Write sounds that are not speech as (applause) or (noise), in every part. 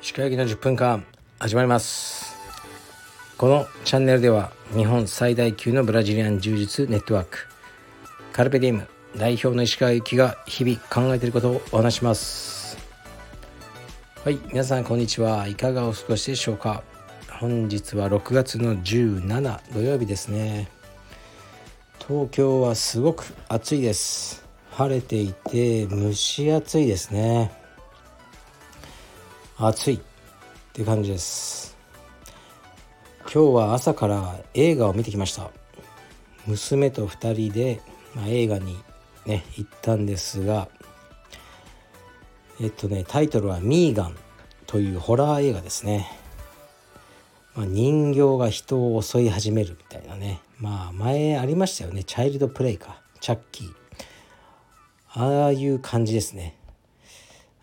石川行きの10分間始まります。このチャンネルでは日本最大級のブラジリアン柔術ネットワークカルペディウム代表の石川行きが日々考えていることをお話します。はい皆さんこんにちは。いかがお過ごしでしょうか。本日は6月の17土曜日ですね。東京はすごく暑いです。晴れていて蒸し暑いですね。暑いって感じです。今日は朝から映画を見てきました。娘と2人で、まあ、映画にね行ったんですがえっとねタイトルは「ミーガン」というホラー映画ですね、まあ、人形が人を襲い始めるみたいなね。まあ前ありましたよね。チャイルドプレイか。チャッキー。ああいう感じですね。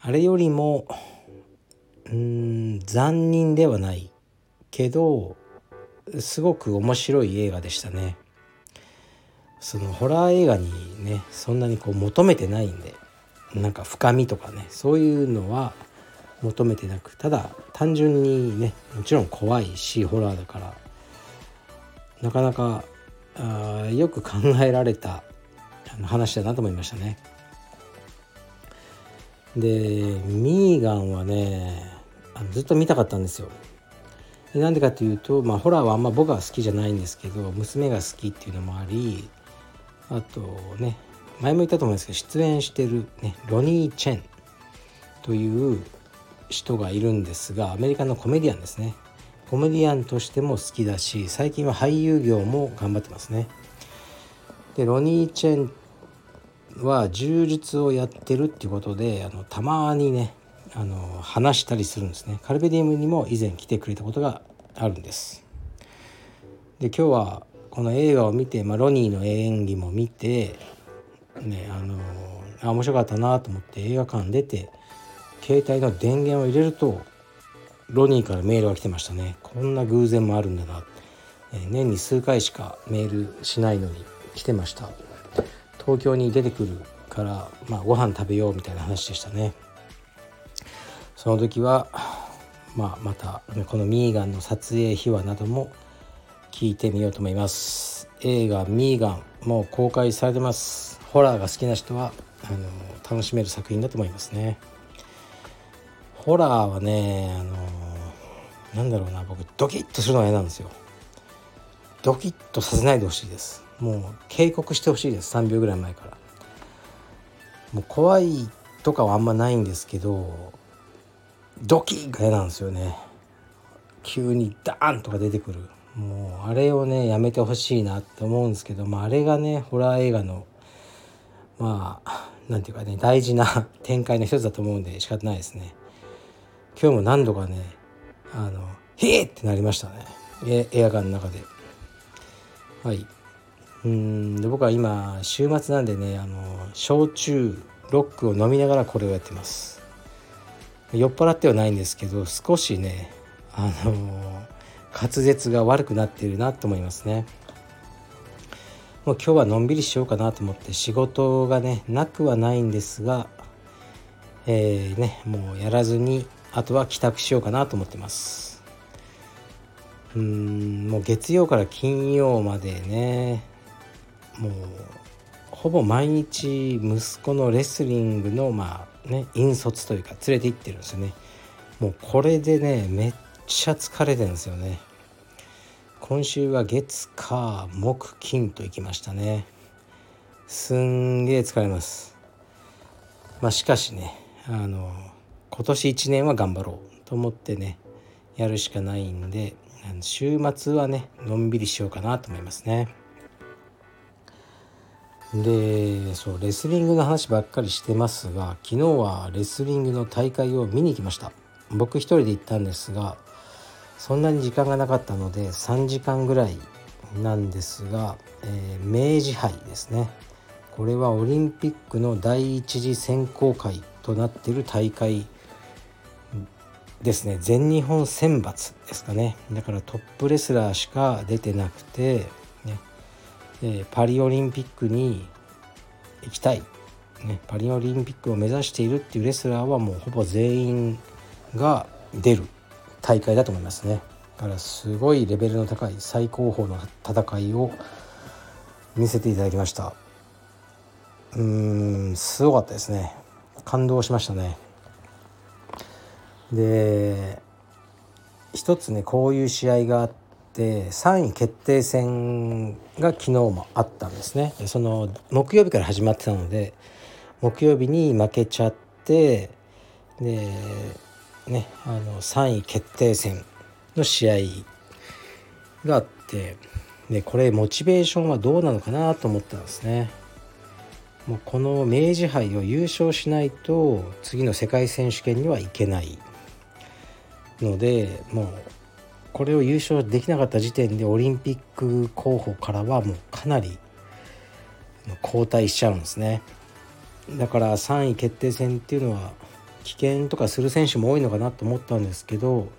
あれよりもうん残忍ではないけどすごく面白い映画でしたね。そのホラー映画にねそんなにこう求めてないんでなんか深みとかねそういうのは求めてなくただ単純にねもちろん怖いしホラーだからなかなかあよく考えられた話だなと思いましたね。でミーガンはねあのずっと見たかったんですよ。なんでかっていうと、まあ、ホラーはあんま僕は好きじゃないんですけど娘が好きっていうのもありあとね前も言ったと思うんですけど出演してる、ね、ロニー・チェンという人がいるんですがアメリカのコメディアンですね。コメディアンとしても好きだし最近は俳優業も頑張ってますね。でロニー・チェンは柔術をやってるっていうことであのたまにねあの話したりするんですね。カルベディウムにも以前来てくれたことがあるんです。で今日はこの映画を見て、まあ、ロニーの演技も見てねあのあ面白かったなと思って映画館出て携帯の電源を入れるとロニーからメールが来てましたね。こんな偶然もあるんだな、え年に数回しかメールしないのに来てました。東京に出てくるから、まあ、ご飯食べようみたいな話でしたね。その時は、まあ、またこのミーガンの撮影秘話なども聞いてみようと思います。映画「ミーガン」もう公開されてます。ホラーが好きな人はあの楽しめる作品だと思いますね。ホラーはねあのなんだろうな僕ドキッとするのが嫌なんですよ。ドキッとさせないでほしいです。もう警告してほしいです。3秒ぐらい前から。もう怖いとかはあんまないんですけどドキが嫌なんですよね。急にダーンとか出てくる。もうあれをねやめてほしいなって思うんですけど、まあ、あれがねホラー映画のまあなんていうかね大事な展開の一つだと思うんで仕方ないですね。今日も何度かねあの「へえ!」ってなりましたね。映画館の中で。はい。うんで僕は今週末なんでねあの焼酎ロックを飲みながらこれをやってます。酔っ払ってはないんですけど少しねあの滑舌が悪くなっているなと思いますね。もう今日はのんびりしようかなと思って仕事がねなくはないんですがえー、ねもうやらずにあとは帰宅しようかなと思ってます。うんもう月曜から金曜までねもうほぼ毎日息子のレスリングのまあね引率というか連れて行ってるんですよね。もうこれでねめっちゃ疲れてるんですよね。今週は月火木金と行きましたね。すんげえ疲れます。まあしかしねあの今年1年は頑張ろうと思ってねやるしかないんで週末はねのんびりしようかなと思いますね。でそうレスリングの話ばっかりしてますが昨日はレスリングの大会を見に行きました僕一人で行ったんですがそんなに時間がなかったので3時間ぐらいなんですが、えー、明治杯ですねこれはオリンピックの第一次選考会となっている大会ですね全日本選抜ですかね。だからトップレスラーしか出てなくてえ、パリオリンピックに行きたい、ね、パリオリンピックを目指しているっていうレスラーはもうほぼ全員が出る大会だと思いますね。だからすごいレベルの高い最高峰の戦いを見せていただきました。うーんすごかったですね。感動しましたね。で一つねこういう試合があって3位決定戦が昨日もあったんですねその木曜日から始まってたので木曜日に負けちゃってでねあの3位決定戦の試合があってでこれモチベーションはどうなのかなと思ったんですね。もうこの明治杯を優勝しないと次の世界選手権にはいけないのでもうこれを優勝できなかった時点でオリンピック候補からはもうかなり後退しちゃうんですね。だから3位決定戦っていうのは危険とかする選手も多いのかなと思ったんですけど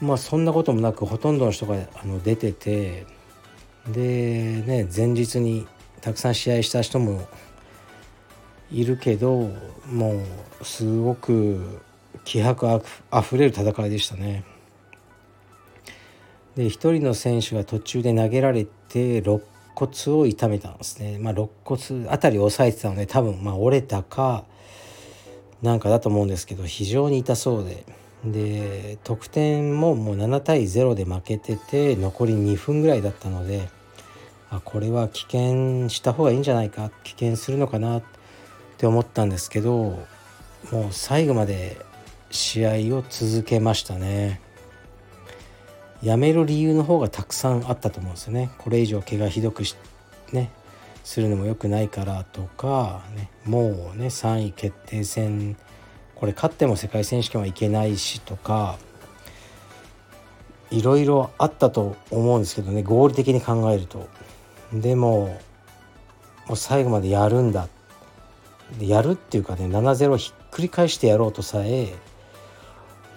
まあそんなこともなくほとんどの人があの出ててでね前日にたくさん試合した人もいるけどもうすごく気迫あふれる戦いでしたね。で1人の選手が途中で投げられて肋骨を痛めたんですね。まあ、肋骨あたりを押さえてたので多分まあ折れたかなんかだと思うんですけど非常に痛そうでで得点ももう7対0で負けてて残り2分ぐらいだったのであこれは棄権した方がいいんじゃないか棄権するのかなって思ったんですけどもう最後まで試合を続けましたね。やめる理由の方がたくさんあったと思うんですよね。これ以上怪我ひどくしねするのも良くないからとか、ね、もうね3位決定戦これ勝っても世界選手権はいけないしとかいろいろあったと思うんですけどね合理的に考えると。でももう最後までやるんだ。やるっていうかね7-0ひっくり返してやろうとさえ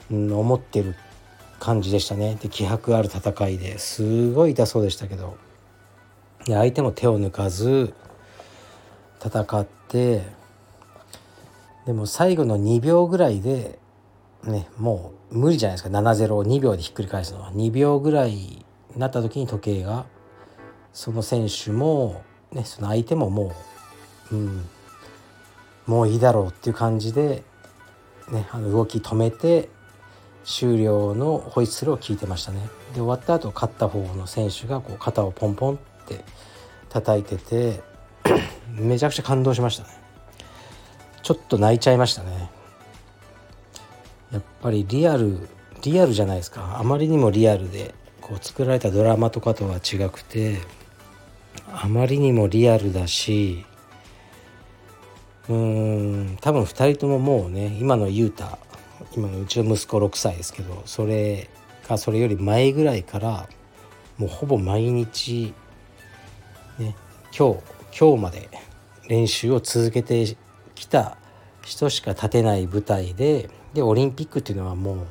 思ってる感じでしたね。で気迫ある戦いですごい痛そうでしたけど。で相手も手を抜かず戦ってでも最後の2秒ぐらいでねもう無理じゃないですか。7-0を2秒でひっくり返すのは。2秒ぐらいになった時に時計がその選手も、ね、その相手ももう、うん、もういいだろうっていう感じで、ね、あの動き止めて終了のホイッスルを聞いてましたね。で終わった後勝った方の選手がこう肩をポンポンって叩いてて (clears throat) めちゃくちゃ感動しましたね。ちょっと泣いちゃいましたね。やっぱりリアルリアルじゃないですか。あまりにもリアルでこう作られたドラマとかとは違くてあまりにもリアルだしうーん多分2人とももうね今の雄太今のうちの息子6歳ですけどそれかそれより前ぐらいからもうほぼ毎日、ね、今日今日まで練習を続けてきた人しか立てない舞台ででオリンピックっていうのはも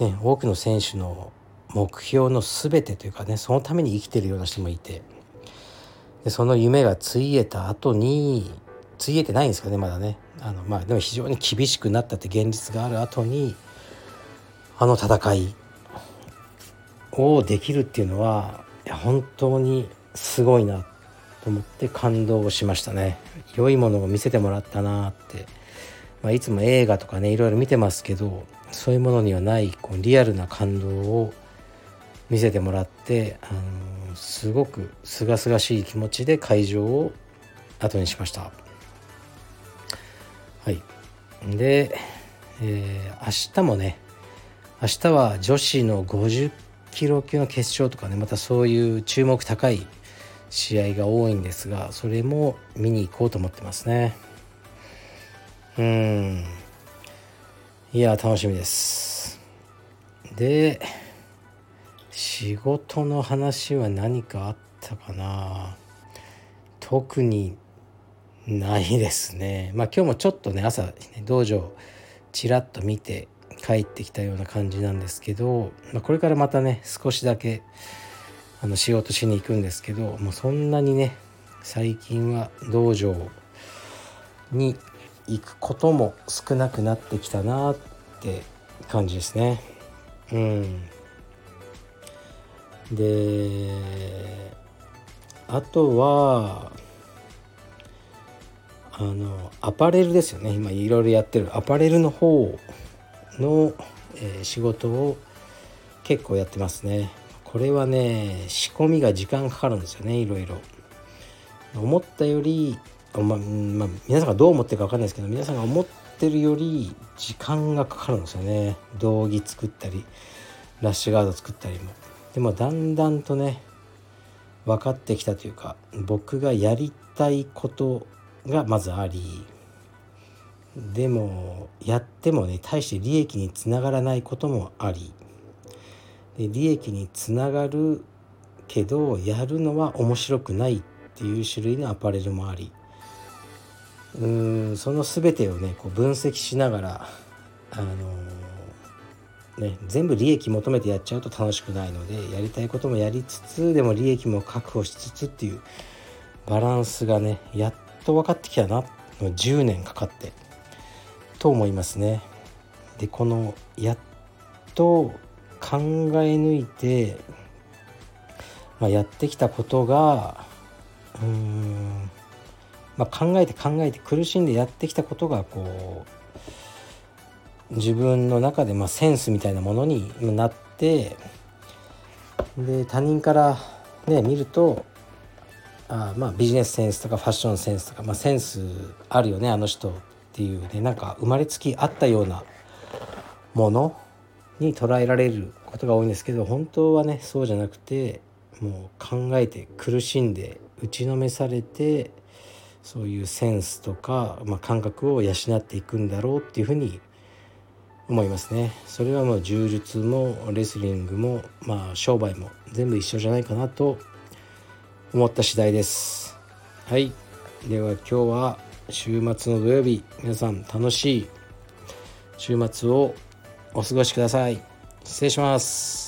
う、ね、多くの選手の目標の全てというかねそのために生きてるような人もいてでその夢がついえた後についえてないんですかねまだね。あのまあでも非常に厳しくなったって現実がある後にあの戦いをできるっていうのは本当にすごいなと思って感動しましたね。良いものを見せてもらったなって、まあ、いつも映画とかねいろいろ見てますけどそういうものにはないこうリアルな感動を見せてもらってあのすごく清々しい気持ちで会場を後にしました。はい、で、えー、明日もね明日は女子の50キロ級の決勝とかねまたそういう注目高い試合が多いんですがそれも見に行こうと思ってますね。うん。いや楽しみです。で仕事の話は何かあったかな。特にないですね。まあ今日もちょっとね朝、ね、道場ちらっと見て帰ってきたような感じなんですけど、まあ、これからまたね少しだけあの仕事しに行くんですけどもうそんなにね最近は道場に行くことも少なくなってきたなって感じですね。うん。であとはあのアパレルですよね。今いろいろやってる。アパレルの方の、えー、仕事を結構やってますね。これはね仕込みが時間かかるんですよね。いろいろ。思ったよりま、まあ、皆さんがどう思ってるか分かんないですけど皆さんが思ってるより時間がかかるんですよね。道着作ったりラッシュガード作ったりも。でもだんだんとね分かってきたというか僕がやりたいことがまずありでもやってもね大して利益につながらないこともありで利益につながるけどやるのは面白くないっていう種類のアパレルもありうーんその全てをねこう分析しながらあのー、ね、全部利益求めてやっちゃうと楽しくないのでやりたいこともやりつつでも利益も確保しつつっていうバランスがねやっと分かってきたな10年かかってと思いますね。でこのやっと考え抜いて、まあ、やってきたことがうーん、まあ、考えて考えて苦しんでやってきたことがこう自分の中でまあセンスみたいなものになってで他人からね見るとあまあビジネスセンスとかファッションセンスとか、まあ、センスあるよねあの人っていう。ねなんか生まれつきあったようなものに捉えられることが多いんですけど本当はねそうじゃなくてもう考えて苦しんで打ちのめされてそういうセンスとか、まあ、感覚を養っていくんだろうっていうふうに思いますね。それはもう柔術もレスリングもまあ商売も全部一緒じゃないかなと思った次第です。はい。では今日は週末の土曜日皆さん楽しい週末をお過ごしください。失礼します。